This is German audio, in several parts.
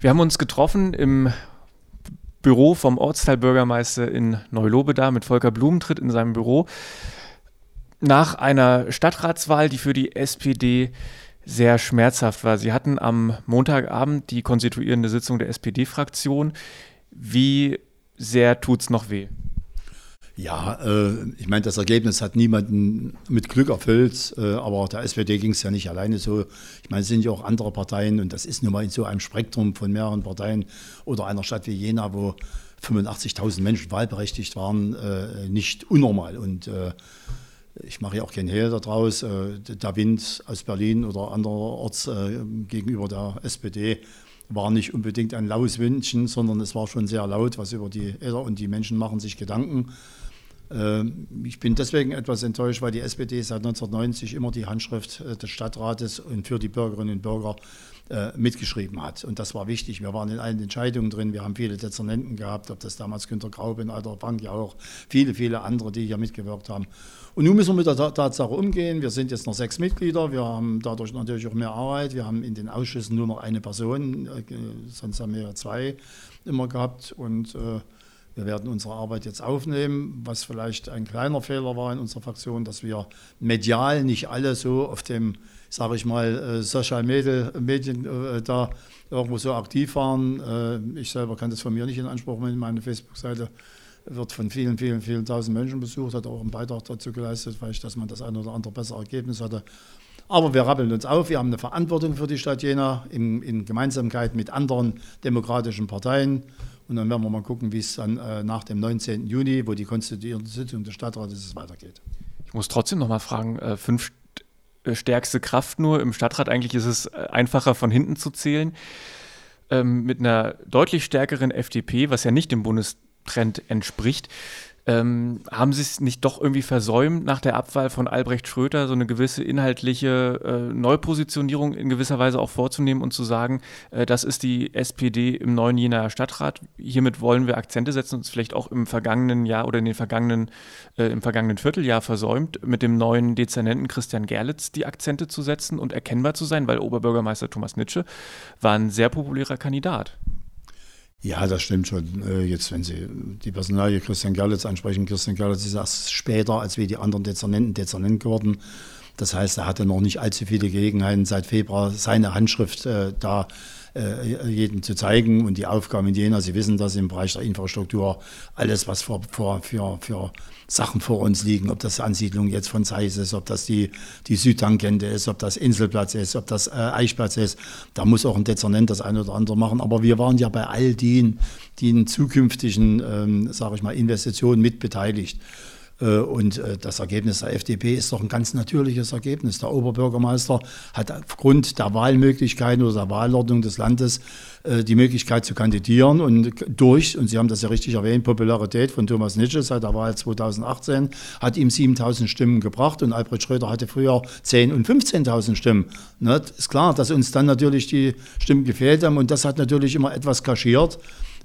Wir haben uns getroffen im Büro vom Ortsteilbürgermeister in Neulobeda mit Volker Blumentritt in seinem Büro nach einer Stadtratswahl, die für die SPD sehr schmerzhaft war. Sie hatten am Montagabend die konstituierende Sitzung der SPD-Fraktion. Wie sehr tut es noch weh? Ja, äh, ich meine, das Ergebnis hat niemanden mit Glück erfüllt, äh, aber der SPD ging es ja nicht alleine so. Ich meine, es sind ja auch andere Parteien und das ist nun mal in so einem Spektrum von mehreren Parteien oder einer Stadt wie Jena, wo 85.000 Menschen wahlberechtigt waren, äh, nicht unnormal. Und äh, ich mache ja auch keinen Hehl daraus. Äh, der Wind aus Berlin oder anderorts äh, gegenüber der SPD war nicht unbedingt ein laues Windchen, sondern es war schon sehr laut, was über die Äder und die Menschen machen sich Gedanken. Ähm, ich bin deswegen etwas enttäuscht, weil die SPD seit 1990 immer die Handschrift äh, des Stadtrates und für die Bürgerinnen und Bürger äh, mitgeschrieben hat. Und das war wichtig. Wir waren in allen Entscheidungen drin. Wir haben viele Dezernenten gehabt, ob das damals Günter Graube in Alter Bank ja auch, viele, viele andere, die hier mitgewirkt haben. Und nun müssen wir mit der Tatsache umgehen. Wir sind jetzt noch sechs Mitglieder. Wir haben dadurch natürlich auch mehr Arbeit. Wir haben in den Ausschüssen nur noch eine Person. Äh, sonst haben wir ja zwei immer gehabt. Und wir werden unsere Arbeit jetzt aufnehmen, was vielleicht ein kleiner Fehler war in unserer Fraktion, dass wir medial nicht alle so auf dem, sage ich mal, äh, Social Media, Medien äh, da irgendwo so aktiv waren. Äh, ich selber kann das von mir nicht in Anspruch nehmen. Meine Facebook-Seite wird von vielen, vielen, vielen tausend Menschen besucht, hat auch einen Beitrag dazu geleistet, weil ich, dass man das ein oder andere bessere Ergebnis hatte. Aber wir rappeln uns auf, wir haben eine Verantwortung für die Stadt Jena in, in Gemeinsamkeit mit anderen demokratischen Parteien. Und dann werden wir mal gucken, wie es dann äh, nach dem 19. Juni, wo die konstituierende Sitzung des Stadtrates weitergeht. Ich muss trotzdem noch mal fragen, äh, fünf äh, stärkste Kraft nur im Stadtrat, eigentlich ist es äh, einfacher von hinten zu zählen. Ähm, mit einer deutlich stärkeren FDP, was ja nicht dem Bundestrend entspricht. Ähm, haben Sie es nicht doch irgendwie versäumt, nach der Abwahl von Albrecht Schröter so eine gewisse inhaltliche äh, Neupositionierung in gewisser Weise auch vorzunehmen und zu sagen, äh, das ist die SPD im neuen Jenaer Stadtrat. Hiermit wollen wir Akzente setzen und es vielleicht auch im vergangenen Jahr oder in den vergangenen, äh, im vergangenen Vierteljahr versäumt, mit dem neuen Dezernenten Christian Gerlitz die Akzente zu setzen und erkennbar zu sein, weil Oberbürgermeister Thomas Nitsche war ein sehr populärer Kandidat. Ja, das stimmt schon. Äh, jetzt, wenn Sie die Personalie Christian Gerlitz ansprechen, Christian Gerlitz ist erst später als wie die anderen Dezernenten Dezernent geworden. Das heißt, er hatte noch nicht allzu viele Gelegenheiten seit Februar seine Handschrift äh, da äh, jedem zu zeigen und die Aufgaben Jena. Sie wissen dass im Bereich der Infrastruktur alles, was für, für, für, für Sachen vor uns liegen, ob das Ansiedlung jetzt von Zeiss ist, ob das die, die Südtangente ist, ob das Inselplatz ist, ob das äh, Eichplatz ist. Da muss auch ein Dezernent das eine oder andere machen. Aber wir waren ja bei all den, den zukünftigen, ähm, sage ich mal, Investitionen mitbeteiligt. Äh, und äh, das Ergebnis der FDP ist doch ein ganz natürliches Ergebnis. Der Oberbürgermeister hat aufgrund der Wahlmöglichkeiten oder der Wahlordnung des Landes äh, die Möglichkeit zu kandidieren und durch, und Sie haben das ja richtig erwähnt, Popularität von Thomas Nitsche seit der Wahl 2018 hat ihm 7000 Stimmen gebracht und Albrecht Schröder hatte früher 10.000 und 15.000 Stimmen. Ne? Ist klar, dass uns dann natürlich die Stimmen gefehlt haben und das hat natürlich immer etwas kaschiert,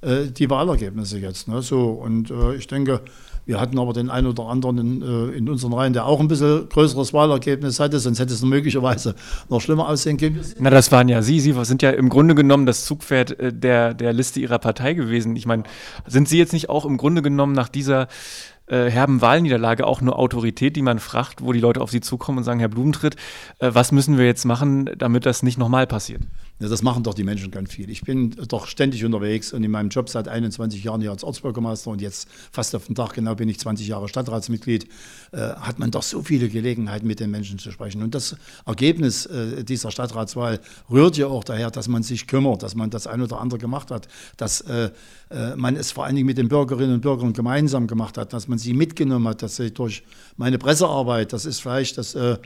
die Wahlergebnisse jetzt. Ne? So, und ich denke, wir hatten aber den einen oder anderen in, äh, in unseren Reihen, der auch ein bisschen größeres Wahlergebnis hatte, sonst hätte es möglicherweise noch schlimmer aussehen können. Na, das waren ja Sie. Sie sind ja im Grunde genommen das Zugpferd äh, der, der Liste Ihrer Partei gewesen. Ich meine, sind Sie jetzt nicht auch im Grunde genommen nach dieser äh, herben Wahlniederlage auch nur Autorität, die man fragt, wo die Leute auf Sie zukommen und sagen, Herr Blumentritt, äh, was müssen wir jetzt machen, damit das nicht nochmal passiert? Ja, das machen doch die Menschen ganz viel. Ich bin doch ständig unterwegs und in meinem Job seit 21 Jahren hier als Ortsbürgermeister und jetzt fast auf den Tag genau bin ich 20 Jahre Stadtratsmitglied, äh, hat man doch so viele Gelegenheiten, mit den Menschen zu sprechen. Und das Ergebnis äh, dieser Stadtratswahl rührt ja auch daher, dass man sich kümmert, dass man das ein oder andere gemacht hat, dass äh, äh man es vor allen Dingen mit den Bürgerinnen und Bürgern gemeinsam gemacht hat, dass man sie mitgenommen hat, dass sie durch meine Pressearbeit, das ist vielleicht das äh,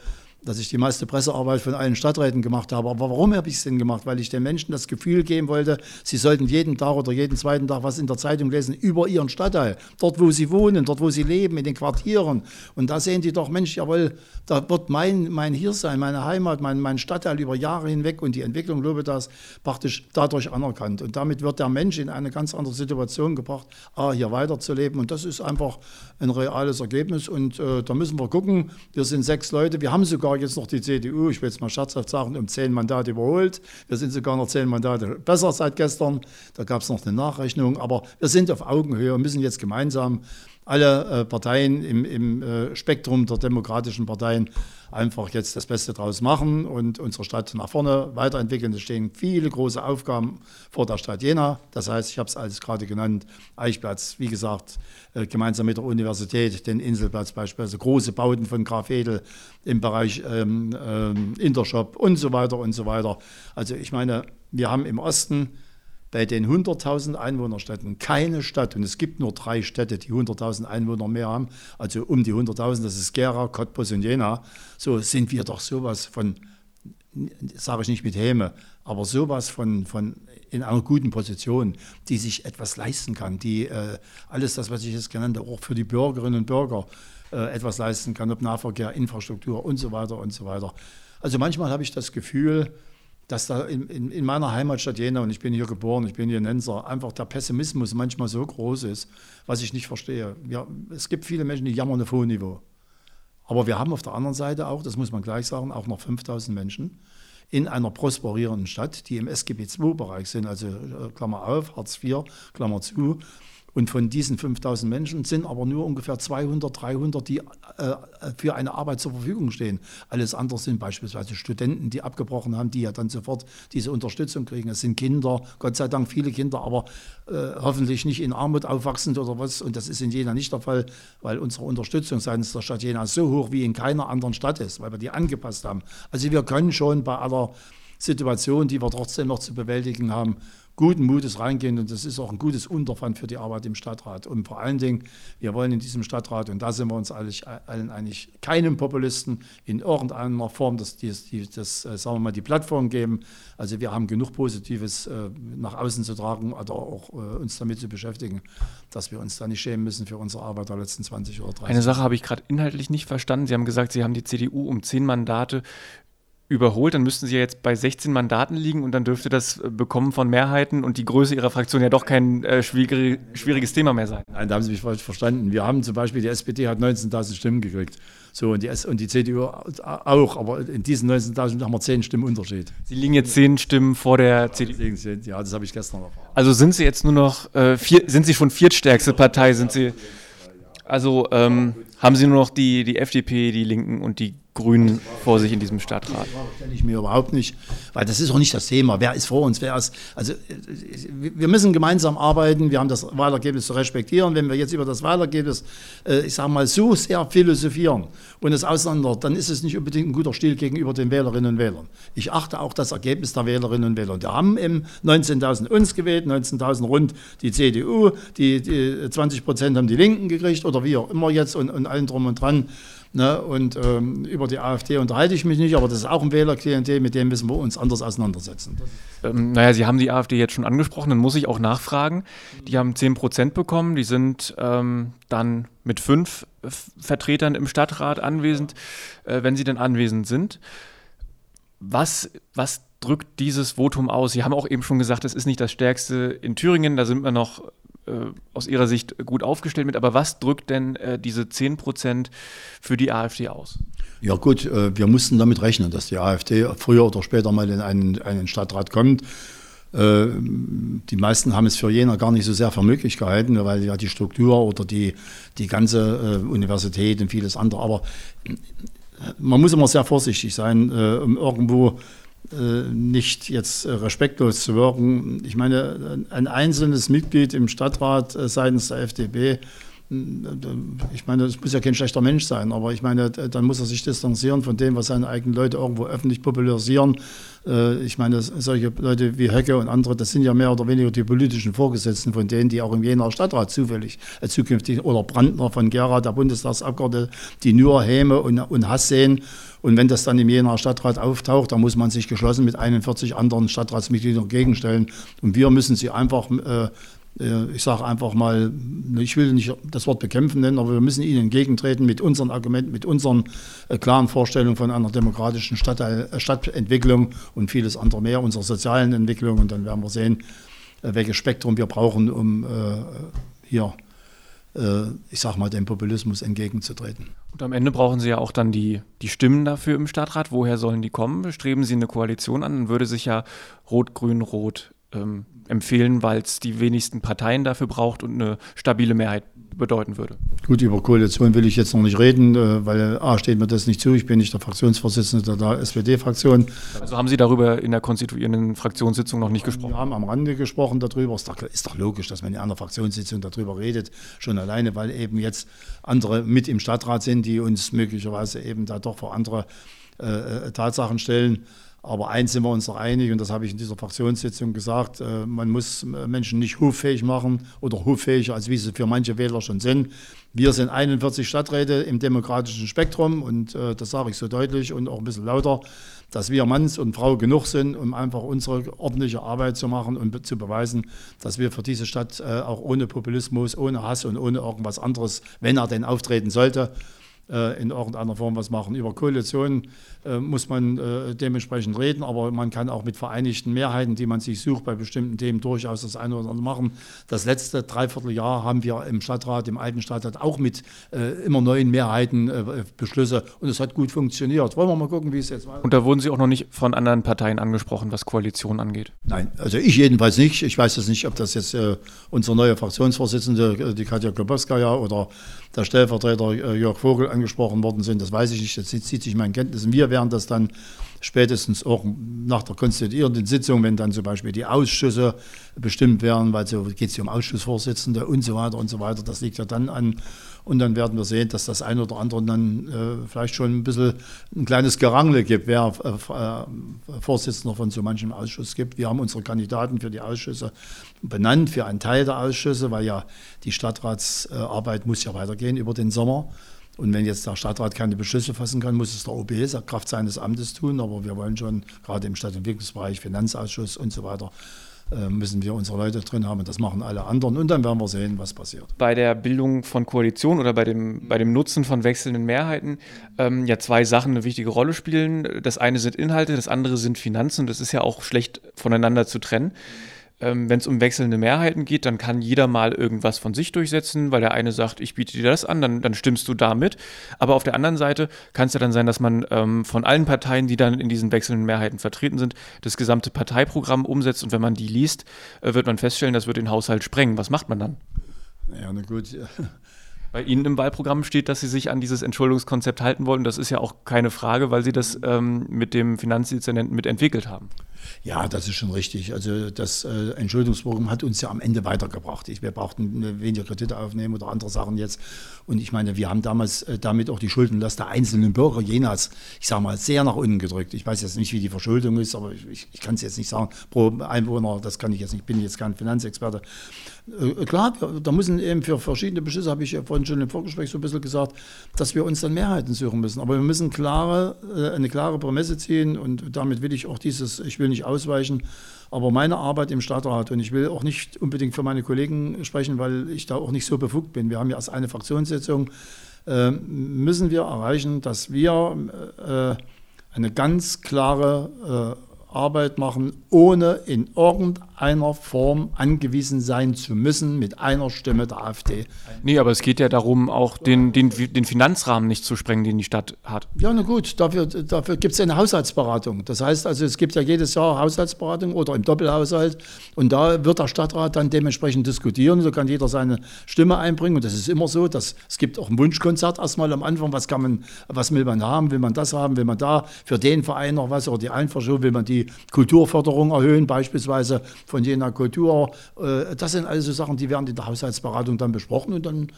dass ich die meiste Pressearbeit von allen Stadträten gemacht habe. Aber warum habe ich es denn gemacht? Weil ich den Menschen das Gefühl geben wollte, sie sollten jeden Tag oder jeden zweiten Tag was in der Zeitung lesen über ihren Stadtteil. Dort, wo sie wohnen, dort, wo sie leben, in den Quartieren. Und da sehen die doch, Mensch, jawohl, da wird mein, mein Hiersein, meine Heimat, mein, mein Stadtteil über Jahre hinweg und die Entwicklung Lobedas praktisch dadurch anerkannt. Und damit wird der Mensch in eine ganz andere Situation gebracht, hier weiterzuleben. Und das ist einfach ein reales Ergebnis. Und äh, da müssen wir gucken. Wir sind sechs Leute. Wir haben sogar sogar jetzt noch die CDU, ich will jetzt mal scherzhaft sagen, um zehn Mandate überholt. Wir sind sogar noch zehn Mandate besser seit gestern. Da gab es noch eine Nachrechnung. Aber wir sind auf Augenhöhe und müssen jetzt gemeinsam alle äh, Parteien im, im äh, Spektrum der demokratischen Parteien einfach jetzt das Beste draus machen und unsere Stadt nach vorne weiterentwickeln. Es stehen viele große Aufgaben vor der Stadt Jena. Das heißt, ich habe es alles gerade genannt, Eichplatz, wie gesagt, äh, gemeinsam mit der Universität, den Inselplatz beispielsweise, große Bauten von Graf Edel im Bereich ähm, ähm, Intershop und so weiter und so weiter. Also ich meine, wir haben im Osten bei den 100.000 Einwohnerstädten keine Stadt, und es gibt nur drei Städte, die 100.000 Einwohner mehr haben, also um die 100.000, das ist Gera, Cottbus und Jena, so sind wir doch sowas von, sage ich nicht mit Häme, aber sowas von, von in einer guten Position, die sich etwas leisten kann, die äh, alles das, was ich jetzt genannt habe, auch für die Bürgerinnen und Bürger äh, etwas leisten kann, ob Nahverkehr, Infrastruktur und so weiter und so weiter. Also manchmal habe ich das Gefühl, dass da in, in, in, meiner Heimatstadt Jena, und ich bin hier geboren, ich bin hier Nenser, einfach der Pessimismus manchmal so groß ist, was ich nicht verstehe. Ja, es gibt viele Menschen, die jammern auf hohem Niveau. Aber wir haben auf der anderen Seite auch, das muss man gleich sagen, auch noch 5000 Menschen in einer prosperierenden Stadt, die im SGB II-Bereich sind, also äh, Klammer auf, Hartz IV, Klammer zu, und von diesen 5000 Menschen sind aber nur ungefähr 200, 300, die äh, für eine Arbeit zur Verfügung stehen. Alles andere sind beispielsweise Studenten, die abgebrochen haben, die ja dann sofort diese Unterstützung kriegen. Es sind Kinder, Gott sei Dank viele Kinder, aber äh, hoffentlich nicht in Armut aufwachsend oder was. Und das ist in Jena nicht der Fall, weil unsere Unterstützung seitens der Stadt Jena so hoch wie in keiner anderen Stadt ist, weil wir die angepasst haben. Also wir können schon bei aller Situation, die wir trotzdem noch zu bewältigen haben, guten Mutes reingehen und das ist auch ein gutes Unterpfand für die Arbeit im Stadtrat. Und vor allen Dingen, wir wollen in diesem Stadtrat, und da sind wir uns allen eigentlich keinem Populisten in irgendeiner Form das, das, das, äh, sagen wir mal, die Plattform geben. Also wir haben genug Positives äh, nach außen zu tragen oder auch äh, uns damit zu beschäftigen, dass wir uns da nicht schämen müssen für unsere Arbeit der letzten 20 oder 30 Eine Sache habe ich gerade inhaltlich nicht verstanden. Sie haben gesagt, Sie haben die CDU um zehn Mandate überholt, dann müssten sie ja jetzt bei 16 Mandaten liegen und dann dürfte das äh, Bekommen von Mehrheiten und die Größe ihrer Fraktion ja doch kein äh, schwierig, schwieriges Thema mehr sein. Nein, da haben Sie mich falsch verstanden. Wir haben zum Beispiel, die SPD hat 19.000 Stimmen gekriegt. So, und die, und die CDU auch, aber in diesen 19.000 haben wir 10 Stimmen Unterschied. Sie liegen jetzt 10 Stimmen vor der CDU. Ja, das habe ich gestern erfahren. Also sind Sie jetzt nur noch, äh, vier, sind Sie schon viertstärkste Partei? Sind Sie, also ähm, haben Sie nur noch die, die FDP, die Linken und die Grünen vor sich in diesem Stadtrat? Das stelle ich mir überhaupt nicht, weil das ist auch nicht das Thema. Wer ist vor uns, wer ist. Also, wir müssen gemeinsam arbeiten, wir haben das Wahlergebnis zu respektieren. Wenn wir jetzt über das Wahlergebnis, äh, ich sage mal, so sehr philosophieren und es auseinander, dann ist es nicht unbedingt ein guter Stil gegenüber den Wählerinnen und Wählern. Ich achte auch das Ergebnis der Wählerinnen und Wähler. Wir haben im 19.000 uns gewählt, 19.000 rund die CDU, die, die 20 Prozent haben die Linken gekriegt oder wie auch immer jetzt und, und allen drum und dran. Ne? Und ähm, über die AfD unterhalte ich mich nicht, aber das ist auch ein Wählerklientel, mit dem müssen wir uns anders auseinandersetzen. Ähm, naja, Sie haben die AfD jetzt schon angesprochen, dann muss ich auch nachfragen. Die haben 10 Prozent bekommen, die sind ähm, dann mit fünf Vertretern im Stadtrat anwesend, äh, wenn sie denn anwesend sind. Was, was drückt dieses Votum aus? Sie haben auch eben schon gesagt, es ist nicht das stärkste in Thüringen, da sind wir noch äh, aus Ihrer Sicht gut aufgestellt mit. Aber was drückt denn äh, diese 10 Prozent für die AfD aus? Ja gut, äh, wir mussten damit rechnen, dass die AfD früher oder später mal in einen, einen Stadtrat kommt. Äh, die meisten haben es für Jena gar nicht so sehr für möglich gehalten, weil ja die Struktur oder die, die ganze äh, Universität und vieles andere. Aber äh, man muss immer sehr vorsichtig sein, um irgendwo äh, nicht jetzt äh, respektlos zu wirken. Ich meine, ein einzelnes Mitglied im Stadtrat äh, seitens der FDP, ich meine, das muss ja kein schlechter Mensch sein, aber ich meine, dann muss er sich distanzieren von dem, was seine eigenen Leute irgendwo öffentlich popularisieren. Ich meine, solche Leute wie Höcke und andere, das sind ja mehr oder weniger die politischen Vorgesetzten von denen, die auch im Jenaer Stadtrat zufällig zukünftig, oder Brandner von Gera, der Bundestagsabgeordnete, die nur Häme und, und Hass sehen und wenn das dann im Jenaer Stadtrat auftaucht, dann muss man sich geschlossen mit 41 anderen Stadtratsmitgliedern gegenstellen. Und wir müssen sie einfach, äh, äh, ich sage einfach mal, ich will nicht das Wort bekämpfen nennen, aber wir müssen ihnen entgegentreten mit unseren Argumenten, mit unseren äh, klaren Vorstellungen von einer demokratischen Stadtteil, äh, Stadtentwicklung und vieles andere mehr, unserer sozialen Entwicklung. Und dann werden wir sehen, äh, welches Spektrum wir brauchen, um äh, hier äh, ich sag mal, dem Populismus entgegenzutreten. Und am Ende brauchen Sie ja auch dann die, die Stimmen dafür im Stadtrat. Woher sollen die kommen? Streben Sie eine Koalition an? Dann würde sich ja Rot-Grün-Rot ähm, empfehlen, weil es die wenigsten Parteien dafür braucht und eine stabile Mehrheit bedeuten würde. Gut, über Koalition will ich jetzt noch nicht reden, äh, weil A steht mir das nicht zu. Ich bin nicht der Fraktionsvorsitzende der SPD-Fraktion. Also haben Sie darüber in der konstituierenden Fraktionssitzung noch nicht gesprochen? Wir haben am Rande gesprochen darüber. Ist doch, ist doch logisch, dass man in einer Fraktionssitzung darüber redet. Schon alleine, weil eben jetzt andere mit im Stadtrat sind, die uns möglicherweise eben da doch vor andere äh, äh Tatsachen stellen. Aber eins sind wir uns noch einig, und das habe ich in dieser Fraktionssitzung gesagt, äh, man muss Menschen nicht hoffähig machen oder hoffähiger, als wie sie für manche Wähler schon sind. Wir sind 41 Stadträte im demokratischen Spektrum und äh, das sage ich so deutlich und auch ein bisschen lauter, dass wir Manns und Frau genug sind, um einfach unsere ordentliche Arbeit zu machen und zu beweisen, dass wir für diese Stadt äh, auch ohne Populismus, ohne Hass und ohne irgendwas anderes, wenn er denn auftreten sollte, äh, in irgendeiner Form was machen. Über Koalitionen äh, muss man äh, dementsprechend reden, aber man kann auch mit vereinigten Mehrheiten, die man sich sucht, bei bestimmten Themen durchaus das eine oder andere machen. Das letzte Dreivierteljahr haben wir im Stadtrat, im alten Stadtrat, auch mit äh, immer neuen Mehrheiten äh, Beschlüsse und es hat gut funktioniert. Wollen wir mal gucken, wie es jetzt weitergeht. Und da wurden Sie auch noch nicht von anderen Parteien angesprochen, was Koalition angeht? Nein, also ich jedenfalls nicht. Ich weiß jetzt nicht, ob das jetzt äh, unsere neue Fraktionsvorsitzende, die Katja Klobowskaja oder der Stellvertreter Jörg Vogel angesprochen worden sind. Das weiß ich nicht. Das zieht sich meinen Kenntnissen. Wir werden das dann spätestens auch nach der konstituierenden Sitzung, wenn dann zum Beispiel die Ausschüsse bestimmt werden, weil so geht es hier um Ausschussvorsitzende und so weiter und so weiter. Das liegt ja dann an. Und dann werden wir sehen, dass das eine oder andere dann äh, vielleicht schon ein bisschen ein kleines Gerangel gibt, wer äh, äh, Vorsitzender von so manchem Ausschuss gibt. Wir haben unsere Kandidaten für die Ausschüsse benannt, für einen Teil der Ausschüsse, weil ja die Stadtratsarbeit muss ja weitergehen über den Sommer. Und wenn jetzt der Stadtrat keine Beschlüsse fassen kann, muss es der OB Kraft seines Amtes tun. Aber wir wollen schon gerade im Stadtentwicklungsbereich, Finanzausschuss und so weiter, äh, müssen wir unsere Leute drin haben. Das machen alle anderen. Und dann werden wir sehen, was passiert. Bei der Bildung von Koalitionen oder bei dem, bei dem Nutzen von wechselnden Mehrheiten ähm, ja zwei Sachen eine wichtige Rolle spielen. Das eine sind Inhalte, das andere sind Finanzen. Das ist ja auch schlecht voneinander zu trennen ähm, wenn es um wechselnde Mehrheiten geht, dann kann jeder mal irgendwas von sich durchsetzen, weil der eine sagt, ich biete dir das an, dann, dann stimmst du damit. Aber auf der anderen Seite kann es ja dann sein, dass man ähm, von allen Parteien, die dann in diesen wechselnden Mehrheiten vertreten sind, das gesamte Parteiprogramm umsetzt und wenn man die liest, äh, wird man feststellen, das wird den Haushalt sprengen. Was macht man dann? Ja, na gut. Bei Ihnen im Wahlprogramm steht, dass Sie sich an dieses Entschuldungskonzept halten wollen. Das ist ja auch keine Frage, weil Sie das ähm, mit dem Finanzdezernenten mitentwickelt haben. Ja, das ist schon richtig. Also das äh, Entschuldungsprogramm hat uns ja am Ende weitergebracht. Ich, wir brauchten weniger Kredite aufnehmen oder andere Sachen jetzt. Und ich meine, wir haben damals äh, damit auch die Schuldenlast der einzelnen Bürger Jenas, ich sage mal, sehr nach unten gedrückt. Ich weiß jetzt nicht, wie die Verschuldung ist, aber ich, ich, ich kann es jetzt nicht sagen. Pro Einwohner, das kann ich jetzt nicht, ich bin jetzt kein Finanzexperte. Äh, klar, da müssen eben für verschiedene Beschlüsse, habe ich ja vorhin schon im Vorgespräch so ein bisschen gesagt, dass wir uns dann Mehrheiten suchen müssen. Aber wir müssen klare, äh, eine klare Prämisse ziehen und damit will ich auch dieses, ich will nicht ausweichen, aber meine Arbeit im Stadtrat und ich will auch nicht unbedingt für meine Kollegen sprechen, weil ich da auch nicht so befugt bin. Wir haben ja erst eine Fraktionssitzung, äh, müssen wir erreichen, dass wir äh, eine ganz klare Arbeit machen, ohne in irgendeiner Form angewiesen sein zu müssen mit einer Stimme der AfD. Nee, aber es geht ja darum, auch den, den, den Finanzrahmen nicht zu sprengen, den die Stadt hat. Ja, na gut, dafür, dafür gibt es eine Haushaltsberatung. Das heißt also, es gibt ja jedes Jahr Haushaltsberatung oder im Doppelhaushalt und da wird der Stadtrat dann dementsprechend diskutieren. So kann jeder seine Stimme einbringen und das ist immer so, dass es gibt auch ein Wunschkonzert erstmal am Anfang, was kann man, was will man haben, will man das haben, will man da für den Verein noch was oder die Einverschulung, will man die Kulturförderung erhöhen, beispielsweise von Jena Kultur. Äh, das sind also Sachen, die werden in der Haushaltsberatung dann besprochen und dann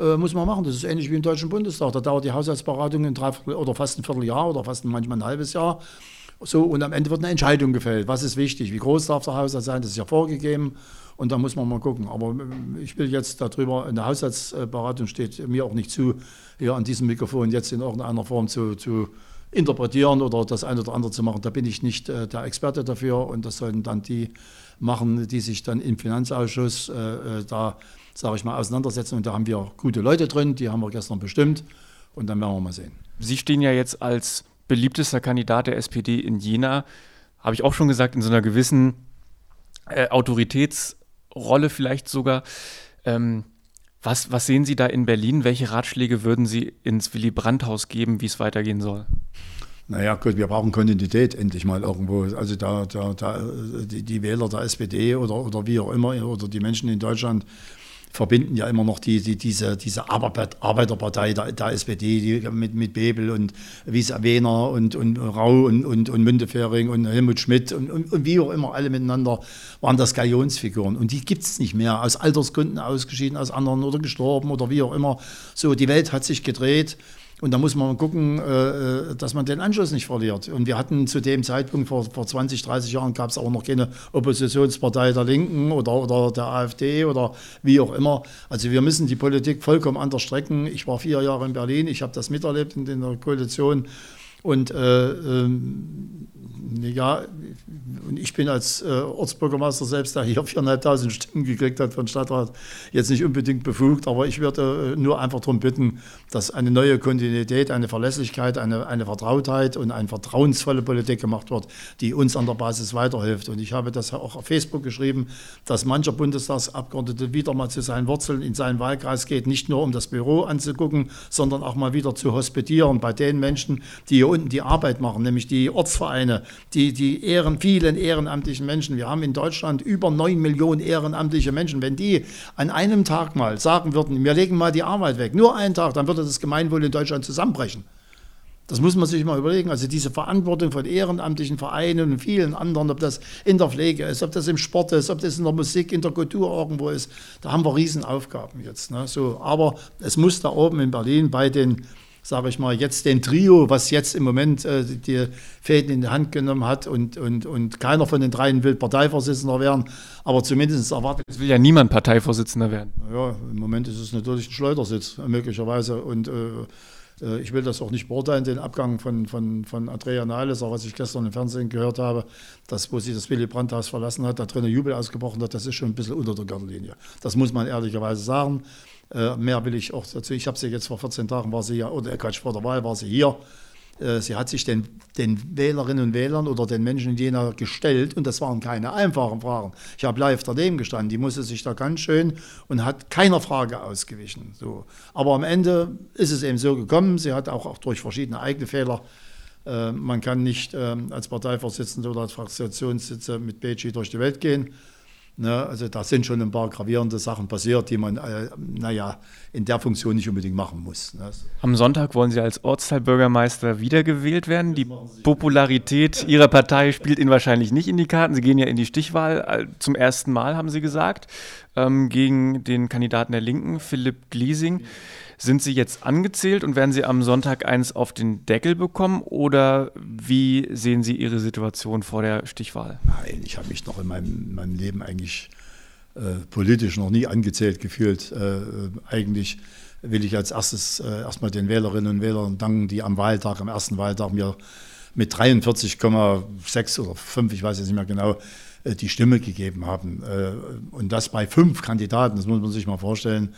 äh, muss man machen. Das ist ähnlich wie im Deutschen Bundestag. Da dauert die Haushaltsberatung ein Dreiviertel oder fast ein Vierteljahr oder fast manchmal ein halbes Jahr. So, und am Ende wird eine Entscheidung gefällt. Was ist wichtig? Wie groß darf der Haushalt sein? Das ist ja vorgegeben. Und da muss man mal gucken. Aber äh, ich will jetzt darüber, in der Haushaltsberatung steht mir auch nicht zu, hier an diesem Mikrofon jetzt in irgendeiner Form zu, zu interpretieren oder das eine oder andere zu machen. Da bin ich nicht äh, der Experte dafür und das sollten dann die machen, die sich dann im Finanzausschuss äh, äh da, sage ich mal, auseinandersetzen. Und da haben wir gute Leute drin, die haben wir gestern bestimmt und dann werden wir mal sehen. Sie stehen ja jetzt als beliebtester Kandidat der SPD in Jena, habe ich auch schon gesagt, in so einer gewissen äh, Autoritätsrolle vielleicht sogar. Ähm, Was, was sehen Sie da in Berlin? Welche Ratschläge würden Sie ins Willy Brandt-Haus geben, wie es weitergehen soll? Naja, gut, wir brauchen Kontinuität endlich mal irgendwo. Also da, da, da die, die Wähler der SPD oder, oder wie auch immer oder die Menschen in Deutschland verbinden ja immer noch die, die, diese, diese Arbeiterpartei der, der SPD die mit, mit Bebel und Wies Wehner und, und Rau und, und, und Müntefering und Helmut Schmidt und, und, und, wie auch immer alle miteinander waren das Galionsfiguren. Und die gibt es nicht mehr, aus Altersgründen ausgeschieden, aus anderen oder gestorben oder wie auch immer. So, die Welt hat sich gedreht. Und da muss man gucken, äh, äh, dass man den Anschluss nicht verliert. Und wir hatten zu dem Zeitpunkt, vor, vor 20, 30 Jahren, gab es auch noch keine Oppositionspartei der Linken oder, oder der AfD oder wie auch immer. Also wir müssen die Politik vollkommen anders strecken. Ich war vier Jahre in Berlin, ich habe das miterlebt in, der Koalition. Und äh, ähm, ja, und ich bin als äh, Ortsbürgermeister selbst, der hier 4.500 Stimmen gekriegt hat von Stadtrat, jetzt nicht unbedingt befugt, aber ich würde äh, nur einfach darum bitten, dass eine neue Kontinuität, eine Verlässlichkeit, eine, eine Vertrautheit und eine vertrauensvolle Politik gemacht wird, die uns an der Basis weiterhilft. Und ich habe das auch auf Facebook geschrieben, dass mancher Bundestagsabgeordnete wieder mal zu seinen Wurzeln in seinen Wahlkreis geht, nicht nur um das Büro anzugucken, sondern auch mal wieder zu hospitieren bei den Menschen, die hier unten die Arbeit machen, nämlich die Ortsvereine, die, die Ehren, vielen ehrenamtlichen Menschen. Wir haben in Deutschland über 9 Millionen ehrenamtliche Menschen. Wenn die an einem Tag mal sagen würden, wir legen mal die Arbeit weg, nur einen Tag, dann würde das Gemeinwohl in Deutschland zusammenbrechen. Das muss man sich mal überlegen. Also diese Verantwortung von ehrenamtlichen Vereinen und vielen anderen, ob das in der Pflege ist, ob das im Sport ist, ob das in der Musik, in der Kultur irgendwo ist, da haben wir Riesenaufgaben jetzt. Ne? So, aber es muss da oben in Berlin bei den sage ich mal, jetzt den Trio, was jetzt im Moment äh, die Fäden in die Hand genommen hat und, und, und keiner von den dreien will Parteivorsitzender werden, aber zumindest erwartet. Es will ja niemand Parteivorsitzender werden. Ja, im Moment ist es natürlich ein Schleudersitz, möglicherweise. Und äh, äh, ich will das auch nicht beurteilen, den Abgang von, von, von Andrea Nahles, auch was ich gestern im Fernsehen gehört habe, dass, wo sie das Willy Brandt-Haus verlassen hat, da drinnen Jubel ausgebrochen hat, das ist schon ein bisschen unter der Gürtellinie. Das muss man ehrlicherweise sagen. Äh, mehr will ich auch dazu. Ich habe sie jetzt vor 14 Tagen, war sie ja, oder Quatsch, vor der Wahl war sie hier. Äh, sie hat sich den, den Wählerinnen und Wählern oder den Menschen in Jena gestellt und das waren keine einfachen Fragen. Ich habe live daneben gestanden, die musste sich da ganz schön und hat keiner Frage ausgewichen. So. Aber am Ende ist es eben so gekommen, sie hat auch, auch durch verschiedene eigene Fehler äh, man kann nicht äh, als Parteivorsitzender oder als Fraktionssitzer mit Beji durch die Welt gehen. Ne, also da sind schon ein paar gravierende Sachen passiert, die man, äh, naja, in der Funktion nicht unbedingt machen muss. Ne. Am Sonntag wollen Sie als Ortsteilbürgermeister wiedergewählt werden. Die Popularität Ihrer Partei spielt Ihnen wahrscheinlich nicht in die Karten. Sie gehen ja in die Stichwahl zum ersten Mal, haben Sie gesagt, ähm, gegen den Kandidaten der Linken, Philipp Gliesing. Sind Sie jetzt angezählt und werden Sie am Sonntag eins auf den Deckel bekommen oder wie sehen Sie Ihre Situation vor der Stichwahl? Nein, ich habe mich noch in meinem, meinem Leben eigentlich äh, politisch noch nie angezählt gefühlt. Äh, eigentlich will ich als erstes äh, erstmal den Wählerinnen und Wählern danken, die am Wahltag, am ersten Wahltag mir mit 43,6 oder 5, ich weiß jetzt nicht mehr genau, äh, die Stimme gegeben haben. Äh, und das bei fünf Kandidaten, das muss man sich mal vorstellen.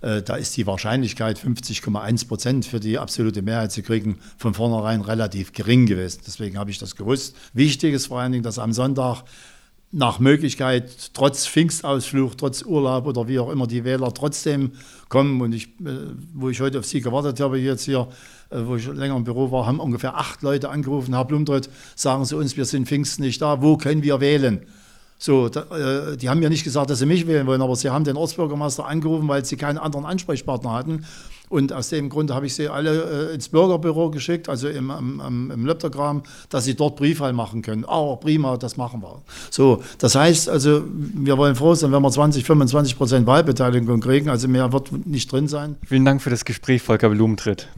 Äh, da ist die Wahrscheinlichkeit, 50,1 Prozent für die absolute Mehrheit zu kriegen, von vornherein relativ gering gewesen. Deswegen habe ich das gewusst. Wichtig ist vor allen Dingen, dass am Sonntag nach Möglichkeit, trotz Pfingstausflug, trotz Urlaub oder wie auch immer, die Wähler trotzdem kommen. Und ich, äh, wo ich heute auf Sie gewartet habe, jetzt hier, äh, wo ich länger im Büro war, haben ungefähr acht Leute angerufen. Herr Blumdrott, sagen Sie uns, wir sind Pfingsten nicht da, wo können wir wählen? So, da, äh, die haben mir nicht gesagt, dass sie mich wählen wollen, aber sie haben den Ortsbürgermeister angerufen, weil sie keinen anderen Ansprechpartner hatten. Und aus dem Grund habe ich sie alle äh, ins Bürgerbüro geschickt, also im, im, im Leptogramm, dass sie dort Briefwahl machen können. Oh, prima, das machen wir. So, das heißt also, wir wollen froh sein, wenn wir 20, 25 Prozent Wahlbeteiligung kriegen. Also mehr wird nicht drin sein. Vielen Dank für das Gespräch, Volker Blumentritt.